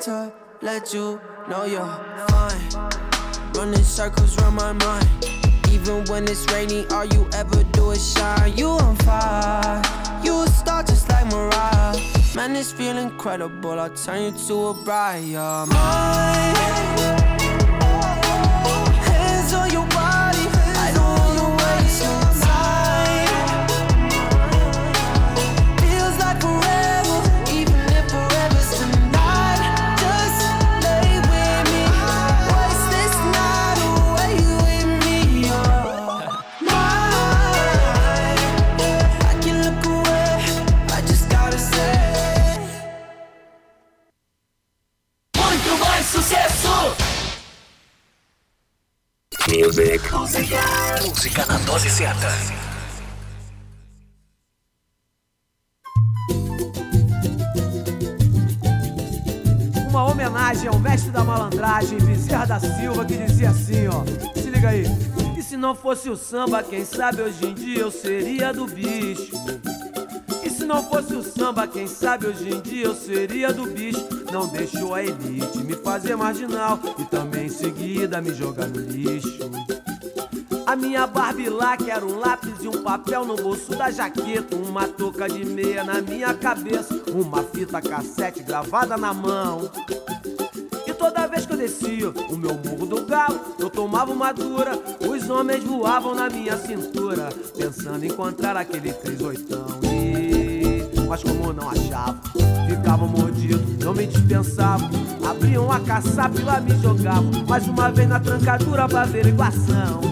to let you know you're fine. Running circles around my mind. Even when it's rainy, all you ever do is shine. You on fire, you a star just like Mariah. Man, this feel incredible. I'll turn you to a bride. You're mine. Silva, que dizia assim, ó. Se liga aí. E se não fosse o samba, quem sabe hoje em dia eu seria do bicho. E se não fosse o samba, quem sabe hoje em dia eu seria do bicho. Não deixou a elite me fazer marginal e também em seguida me jogar no lixo. A minha Barbie lá, era um lápis e um papel no bolso da jaqueta, uma touca de meia na minha cabeça, uma fita cassete gravada na mão. Toda vez que eu descia o meu morro do galo, eu tomava uma dura, os homens voavam na minha cintura, pensando em encontrar aquele 38. E... Mas como não achavam, ficavam mordidos, não me dispensavam, abriam a caçapa e lá me jogavam, mais uma vez na trancadura pra averiguação.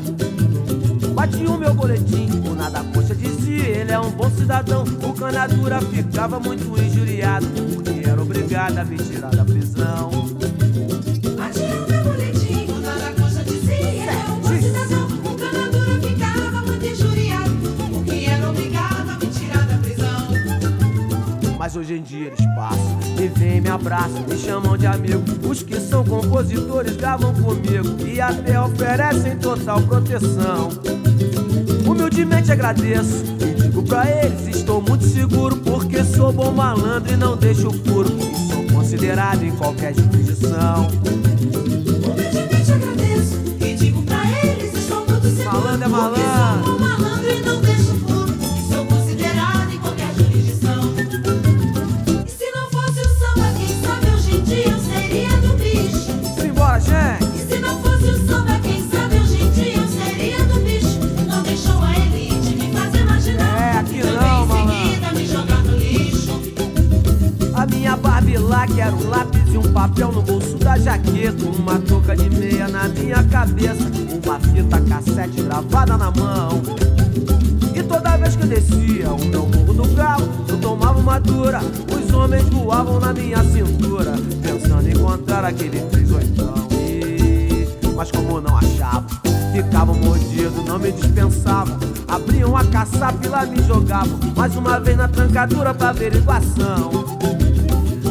Bati o meu boletim, o nada coxa dizia, ele é um bom cidadão. O canadura ficava muito injuriado, porque era obrigado a me tirar da prisão. Mas hoje em dia eles passam, me vêm, me abraçam, me chamam de amigo. Os que são compositores gravam comigo e até oferecem total proteção. Humildemente agradeço e digo pra eles: estou muito seguro porque sou bom malandro e não deixo furo. E sou considerado em qualquer jurisdição. Humildemente agradeço e digo pra eles, estou muito seguro. Malandro é malandro a caçapa lá me jogavam, mais uma vez na trancadura pra averiguação.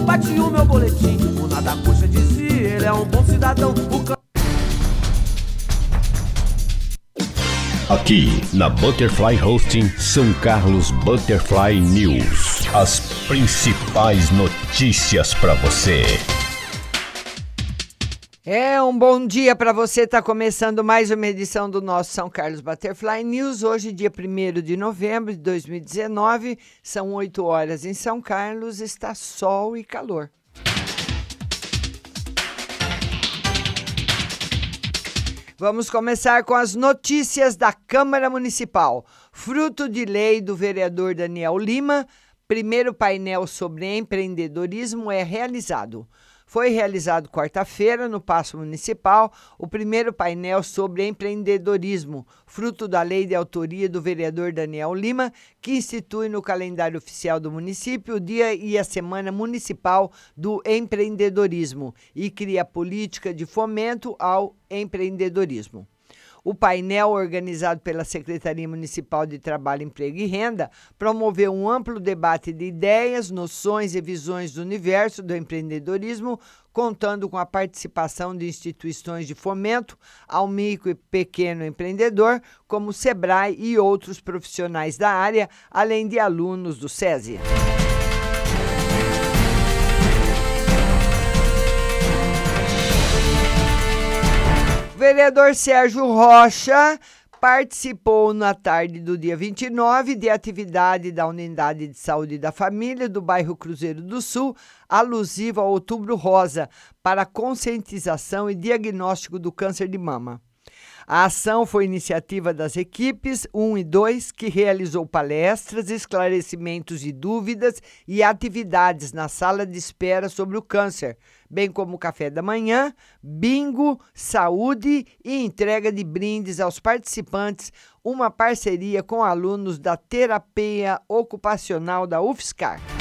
Bati o meu boletim, o nada coxa dizia, ele é um bom cidadão. Aqui na Butterfly Hosting São Carlos Butterfly News. As principais notícias para você. É um bom dia para você. Está começando mais uma edição do nosso São Carlos Butterfly News. Hoje, dia 1 de novembro de 2019, são 8 horas em São Carlos, está sol e calor. Vamos começar com as notícias da Câmara Municipal. Fruto de lei do vereador Daniel Lima, primeiro painel sobre empreendedorismo é realizado. Foi realizado quarta-feira, no Paço Municipal, o primeiro painel sobre empreendedorismo, fruto da lei de autoria do vereador Daniel Lima, que institui no calendário oficial do município o Dia e a Semana Municipal do Empreendedorismo e cria política de fomento ao empreendedorismo. O painel, organizado pela Secretaria Municipal de Trabalho, Emprego e Renda, promoveu um amplo debate de ideias, noções e visões do universo do empreendedorismo, contando com a participação de instituições de fomento ao micro e pequeno empreendedor, como o SEBRAE e outros profissionais da área, além de alunos do SESI. Vereador Sérgio Rocha participou na tarde do dia 29 de atividade da Unidade de Saúde da Família do bairro Cruzeiro do Sul, alusiva ao Outubro Rosa, para conscientização e diagnóstico do câncer de mama. A ação foi iniciativa das equipes 1 e 2, que realizou palestras, esclarecimentos de dúvidas e atividades na sala de espera sobre o câncer, bem como café da manhã, bingo, saúde e entrega de brindes aos participantes, uma parceria com alunos da terapia ocupacional da UFSCar.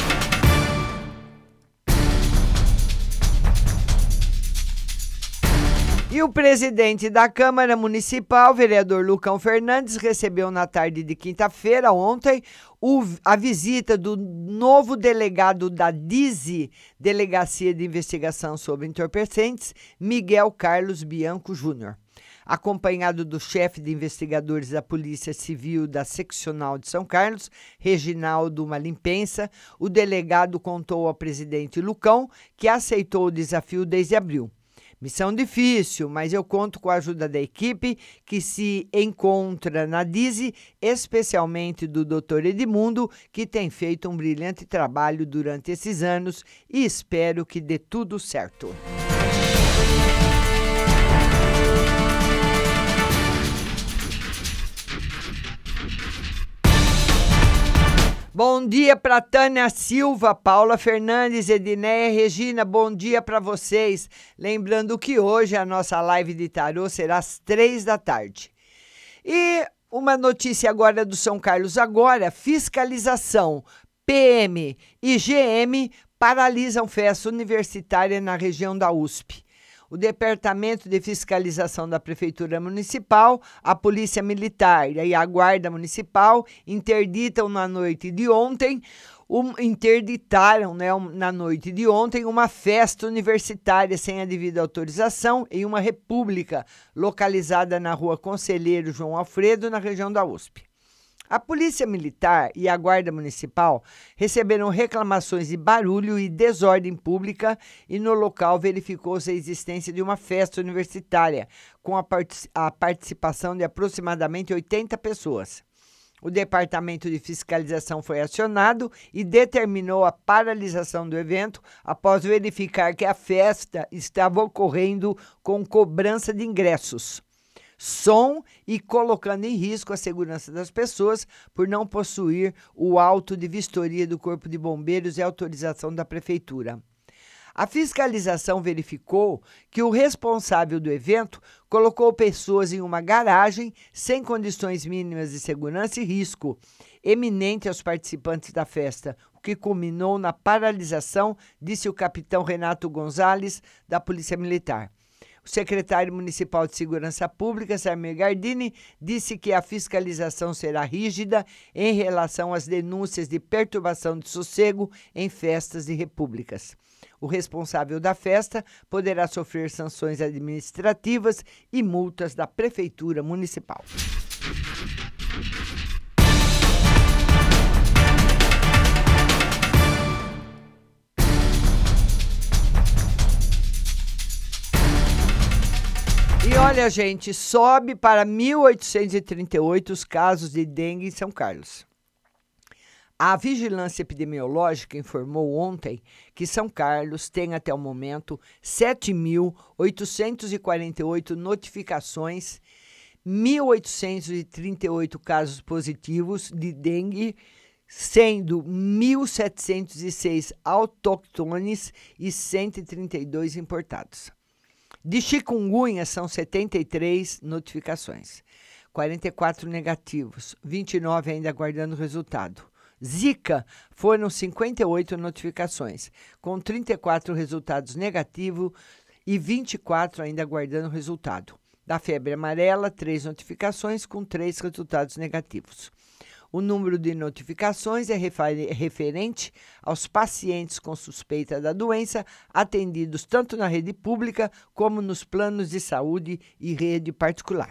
E o presidente da Câmara Municipal, vereador Lucão Fernandes, recebeu na tarde de quinta-feira, ontem, o, a visita do novo delegado da DIZI, Delegacia de Investigação sobre Entorpecentes, Miguel Carlos Bianco Júnior. Acompanhado do chefe de investigadores da Polícia Civil da Seccional de São Carlos, Reginaldo Malimpensa, o delegado contou ao presidente Lucão que aceitou o desafio desde abril. Missão difícil, mas eu conto com a ajuda da equipe que se encontra na DISE, especialmente do Dr. Edmundo, que tem feito um brilhante trabalho durante esses anos e espero que dê tudo certo. Bom dia para Tânia Silva, Paula Fernandes, Edneia Regina, bom dia para vocês. Lembrando que hoje a nossa live de tarô será às três da tarde. E uma notícia agora do São Carlos agora, fiscalização. PM e GM paralisam festa universitária na região da USP o Departamento de Fiscalização da Prefeitura Municipal, a Polícia Militar e a Guarda Municipal interditam na noite de ontem um, interditaram né, um, na noite de ontem uma festa universitária sem a devida autorização em uma república localizada na rua Conselheiro João Alfredo, na região da USP. A Polícia Militar e a Guarda Municipal receberam reclamações de barulho e desordem pública e no local verificou-se a existência de uma festa universitária com a, part a participação de aproximadamente 80 pessoas. O Departamento de Fiscalização foi acionado e determinou a paralisação do evento após verificar que a festa estava ocorrendo com cobrança de ingressos som e colocando em risco a segurança das pessoas por não possuir o auto de vistoria do Corpo de Bombeiros e autorização da Prefeitura. A fiscalização verificou que o responsável do evento colocou pessoas em uma garagem sem condições mínimas de segurança e risco, eminente aos participantes da festa, o que culminou na paralisação, disse o capitão Renato Gonzalez, da Polícia Militar. O secretário municipal de Segurança Pública, Samir Gardini, disse que a fiscalização será rígida em relação às denúncias de perturbação de sossego em festas e repúblicas. O responsável da festa poderá sofrer sanções administrativas e multas da Prefeitura Municipal. Olha, gente, sobe para 1.838 os casos de dengue em São Carlos. A Vigilância Epidemiológica informou ontem que São Carlos tem até o momento 7.848 notificações, 1.838 casos positivos de dengue, sendo 1.706 autóctones e 132 importados. De chikungunya são 73 notificações, 44 negativos, 29 ainda aguardando resultado. Zika foram 58 notificações, com 34 resultados negativos e 24 ainda aguardando resultado. Da febre amarela, três notificações com três resultados negativos. O número de notificações é referente aos pacientes com suspeita da doença atendidos tanto na rede pública como nos planos de saúde e rede particular.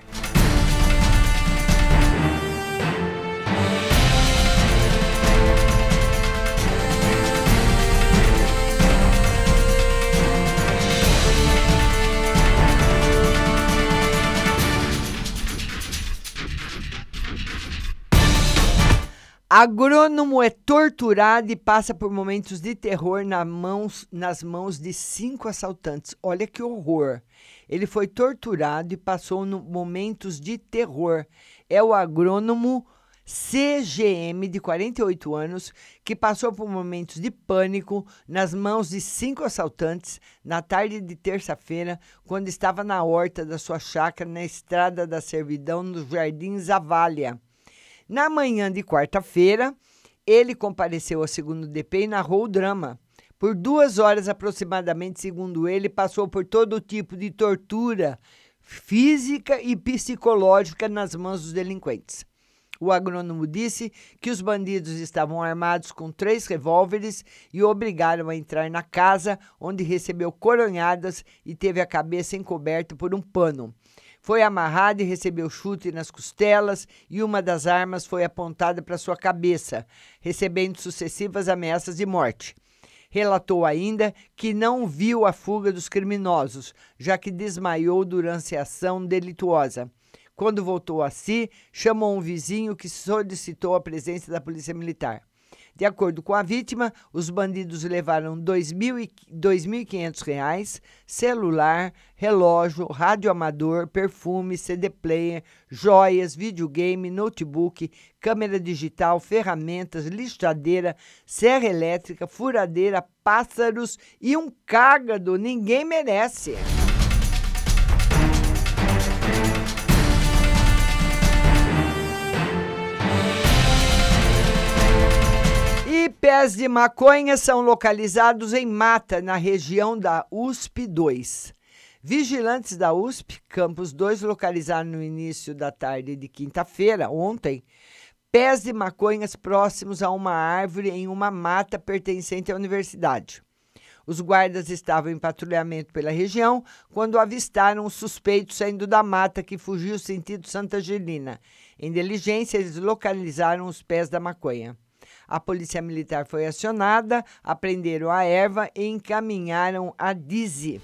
Agrônomo é torturado e passa por momentos de terror na mãos- nas mãos de cinco assaltantes. Olha que horror. Ele foi torturado e passou no momentos de terror. É o agrônomo CGM, de 48 anos, que passou por momentos de pânico nas mãos de cinco assaltantes na tarde de terça-feira, quando estava na horta da sua chácara na Estrada da Servidão, no Jardim Zavalha. Na manhã de quarta-feira, ele compareceu ao segundo DP e narrou o drama. Por duas horas aproximadamente, segundo ele, passou por todo tipo de tortura física e psicológica nas mãos dos delinquentes. O agrônomo disse que os bandidos estavam armados com três revólveres e o obrigaram a entrar na casa, onde recebeu coronhadas e teve a cabeça encoberta por um pano. Foi amarrado e recebeu chute nas costelas e uma das armas foi apontada para sua cabeça, recebendo sucessivas ameaças de morte. Relatou ainda que não viu a fuga dos criminosos, já que desmaiou durante a ação delituosa. Quando voltou a si, chamou um vizinho que solicitou a presença da Polícia Militar. De acordo com a vítima, os bandidos levaram R$ 2.500, celular, relógio, rádio amador, perfume, CD player, joias, videogame, notebook, câmera digital, ferramentas, lixadeira, serra elétrica, furadeira, pássaros e um cágado. Ninguém merece. Pés de maconha são localizados em mata, na região da USP 2. Vigilantes da USP, Campus 2, localizaram no início da tarde de quinta-feira, ontem, pés de maconhas próximos a uma árvore em uma mata pertencente à universidade. Os guardas estavam em patrulhamento pela região quando avistaram o suspeito saindo da mata que fugiu sentido Santa Angelina. Em diligência, eles localizaram os pés da maconha. A polícia militar foi acionada, apreenderam a erva e encaminharam a DIZI.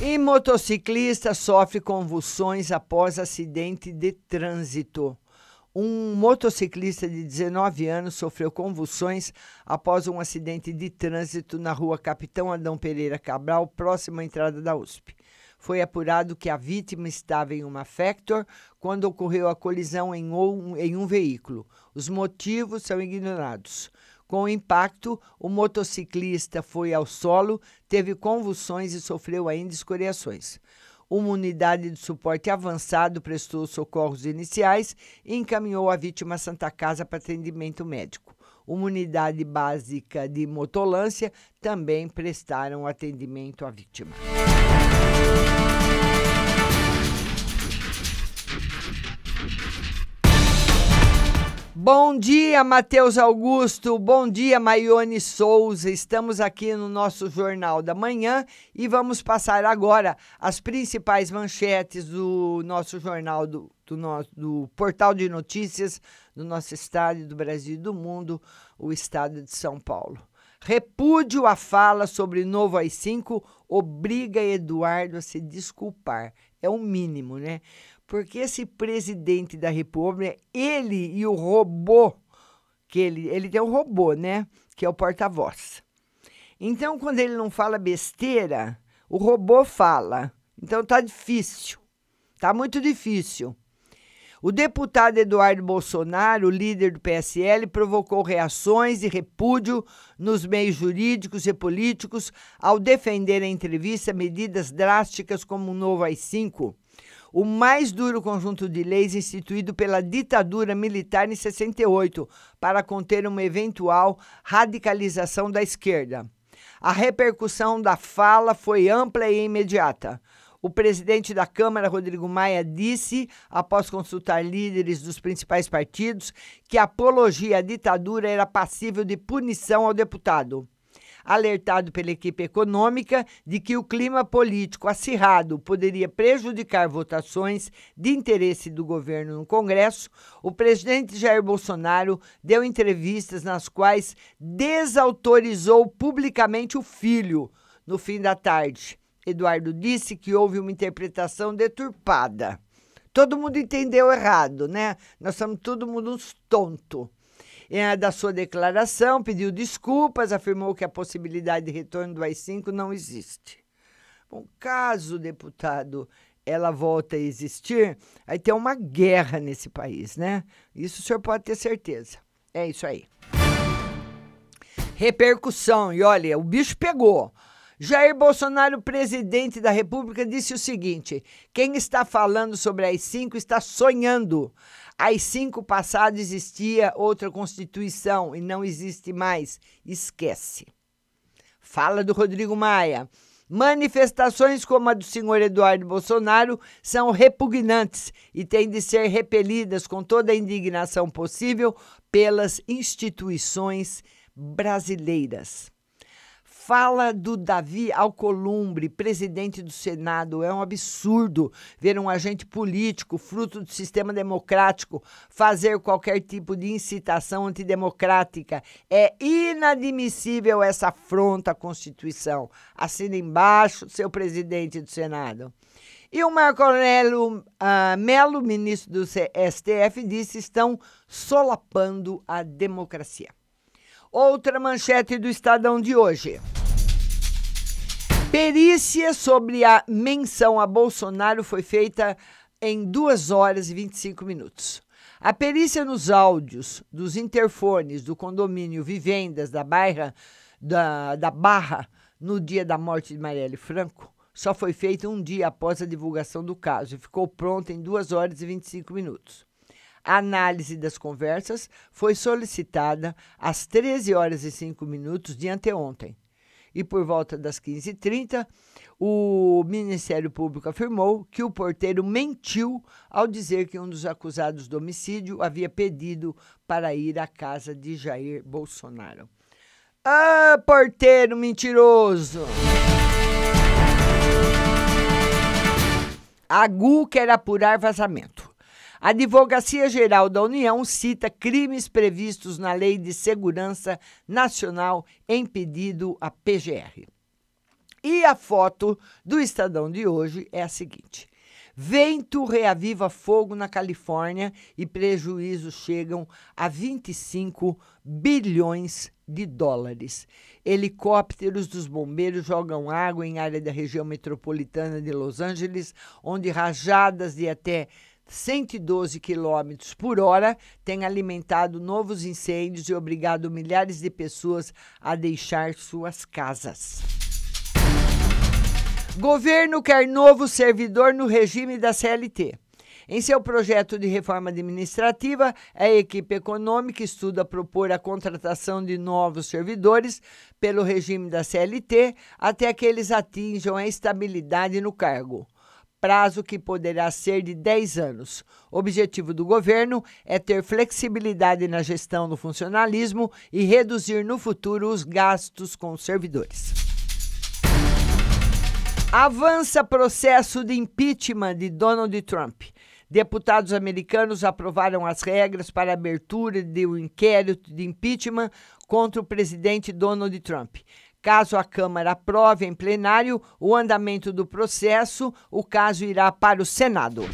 E motociclista sofre convulsões após acidente de trânsito. Um motociclista de 19 anos sofreu convulsões após um acidente de trânsito na rua Capitão Adão Pereira Cabral, próximo à entrada da USP. Foi apurado que a vítima estava em uma Factor quando ocorreu a colisão em um, em um veículo. Os motivos são ignorados. Com o impacto, o motociclista foi ao solo, teve convulsões e sofreu ainda escoriações. Uma unidade de suporte avançado prestou socorros iniciais e encaminhou a vítima à Santa Casa para atendimento médico. Uma unidade básica de motolância também prestaram atendimento à vítima. Dia, Matheus Augusto. Bom dia, Maione Souza. Estamos aqui no nosso Jornal da Manhã e vamos passar agora as principais manchetes do nosso jornal, do, do, nosso, do portal de notícias do nosso estado, do Brasil e do mundo, o estado de São Paulo. Repúdio à fala sobre novo AI-5 obriga Eduardo a se desculpar. É o mínimo, né? Porque esse presidente da República, ele e o robô, que ele, ele tem um robô, né? Que é o porta-voz. Então, quando ele não fala besteira, o robô fala. Então tá difícil. Tá muito difícil. O deputado Eduardo Bolsonaro, líder do PSL, provocou reações e repúdio nos meios jurídicos e políticos ao defender em entrevista medidas drásticas como o novo AI-5, o mais duro conjunto de leis instituído pela ditadura militar em 68 para conter uma eventual radicalização da esquerda. A repercussão da fala foi ampla e imediata. O presidente da Câmara, Rodrigo Maia, disse, após consultar líderes dos principais partidos, que a apologia à ditadura era passível de punição ao deputado. Alertado pela equipe econômica de que o clima político acirrado poderia prejudicar votações de interesse do governo no Congresso, o presidente Jair Bolsonaro deu entrevistas nas quais desautorizou publicamente o filho no fim da tarde. Eduardo disse que houve uma interpretação deturpada. Todo mundo entendeu errado, né? Nós somos todo mundo uns tonto. É, da sua declaração, pediu desculpas, afirmou que a possibilidade de retorno do AI-5 não existe. Bom, caso, deputado, ela volta a existir, aí tem uma guerra nesse país, né? Isso o senhor pode ter certeza. É isso aí. Repercussão, e olha, o bicho pegou. Jair Bolsonaro, presidente da República, disse o seguinte: quem está falando sobre as cinco está sonhando. Às cinco passado existia outra Constituição e não existe mais. Esquece. Fala do Rodrigo Maia. Manifestações como a do senhor Eduardo Bolsonaro são repugnantes e têm de ser repelidas com toda a indignação possível pelas instituições brasileiras fala do Davi Alcolumbre, presidente do Senado. É um absurdo ver um agente político, fruto do sistema democrático, fazer qualquer tipo de incitação antidemocrática. É inadmissível essa afronta à Constituição. Assina embaixo, seu presidente do Senado. E o Marco Aurélio uh, Melo, ministro do STF, disse estão solapando a democracia. Outra manchete do Estadão de hoje. Perícia sobre a menção a Bolsonaro foi feita em 2 horas e 25 minutos. A perícia nos áudios dos interfones do condomínio Vivendas da Barra, da, da Barra no dia da morte de Marielle Franco só foi feita um dia após a divulgação do caso e ficou pronta em 2 horas e 25 minutos. A análise das conversas foi solicitada às 13 horas e 5 minutos de anteontem e por volta das 15h30, o Ministério Público afirmou que o porteiro mentiu ao dizer que um dos acusados do homicídio havia pedido para ir à casa de Jair Bolsonaro. Ah, porteiro mentiroso! A GU quer apurar vazamento. A Advocacia Geral da União cita crimes previstos na Lei de Segurança Nacional em pedido à PGR. E a foto do Estadão de hoje é a seguinte: Vento reaviva fogo na Califórnia e prejuízos chegam a 25 bilhões de dólares. Helicópteros dos bombeiros jogam água em área da região metropolitana de Los Angeles, onde rajadas de até 112 km por hora tem alimentado novos incêndios e obrigado milhares de pessoas a deixar suas casas. Governo quer novo servidor no regime da CLT. Em seu projeto de reforma administrativa, a equipe econômica estuda propor a contratação de novos servidores pelo regime da CLT até que eles atinjam a estabilidade no cargo prazo que poderá ser de 10 anos. O objetivo do governo é ter flexibilidade na gestão do funcionalismo e reduzir no futuro os gastos com os servidores. Avança processo de impeachment de Donald Trump. Deputados americanos aprovaram as regras para abertura de um inquérito de impeachment contra o presidente Donald Trump. Caso a Câmara aprove em plenário o andamento do processo, o caso irá para o Senado.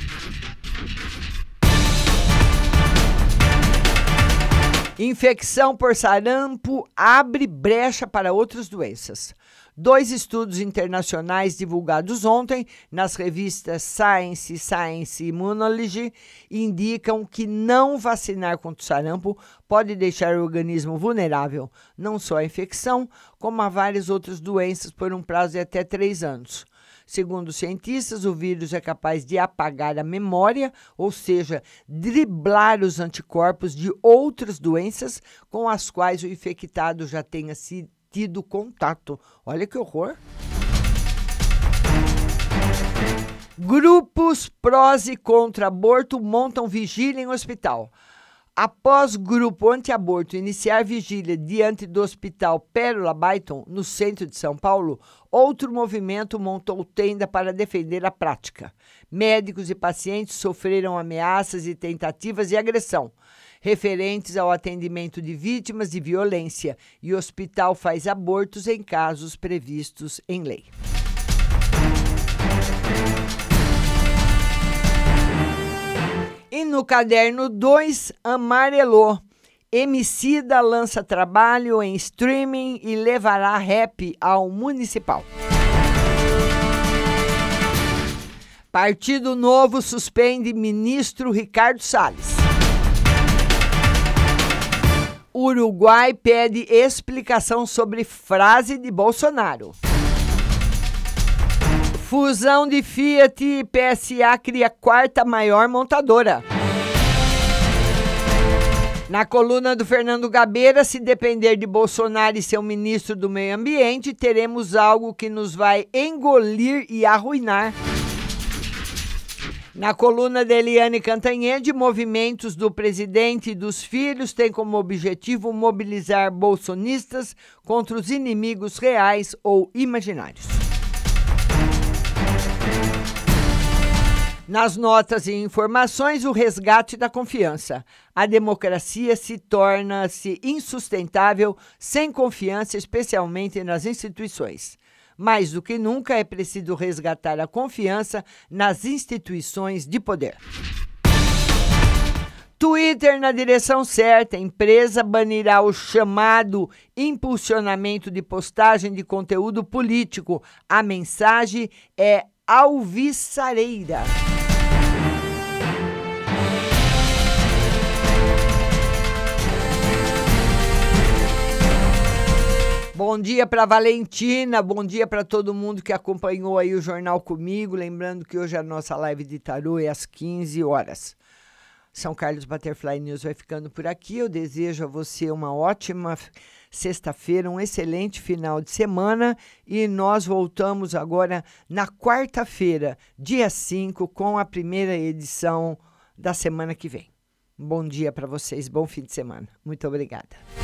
Infecção por sarampo abre brecha para outras doenças. Dois estudos internacionais divulgados ontem nas revistas Science e Science Immunology indicam que não vacinar contra o sarampo pode deixar o organismo vulnerável não só à infecção, como a várias outras doenças por um prazo de até três anos. Segundo os cientistas, o vírus é capaz de apagar a memória, ou seja, driblar os anticorpos de outras doenças com as quais o infectado já tenha sido tido contato. Olha que horror. Grupos prós e contra aborto montam vigília em hospital. Após grupo anti-aborto iniciar vigília diante do Hospital Pérola Byton, no centro de São Paulo, outro movimento montou tenda para defender a prática. Médicos e pacientes sofreram ameaças e tentativas de agressão referentes ao atendimento de vítimas de violência e o hospital faz abortos em casos previstos em lei. E no caderno 2, amarelou. Emicida lança trabalho em streaming e levará rap ao municipal. Partido Novo suspende ministro Ricardo Salles. Uruguai pede explicação sobre frase de Bolsonaro. Fusão de Fiat e PSA cria quarta maior montadora. Na coluna do Fernando Gabeira, se depender de Bolsonaro e seu ministro do Meio Ambiente, teremos algo que nos vai engolir e arruinar. Na coluna de Eliane Cantanhede, movimentos do presidente e dos filhos têm como objetivo mobilizar bolsonistas contra os inimigos reais ou imaginários. Nas notas e informações, o resgate da confiança. A democracia se torna-se insustentável sem confiança, especialmente nas instituições. Mais do que nunca é preciso resgatar a confiança nas instituições de poder. Twitter na direção certa. A empresa banirá o chamado impulsionamento de postagem de conteúdo político. A mensagem é alvissareira. Bom dia para Valentina, bom dia para todo mundo que acompanhou aí o jornal comigo. Lembrando que hoje a nossa live de tarô é às 15 horas. São Carlos Butterfly News vai ficando por aqui. Eu desejo a você uma ótima sexta-feira, um excelente final de semana e nós voltamos agora na quarta-feira, dia 5, com a primeira edição da semana que vem. Bom dia para vocês, bom fim de semana. Muito obrigada.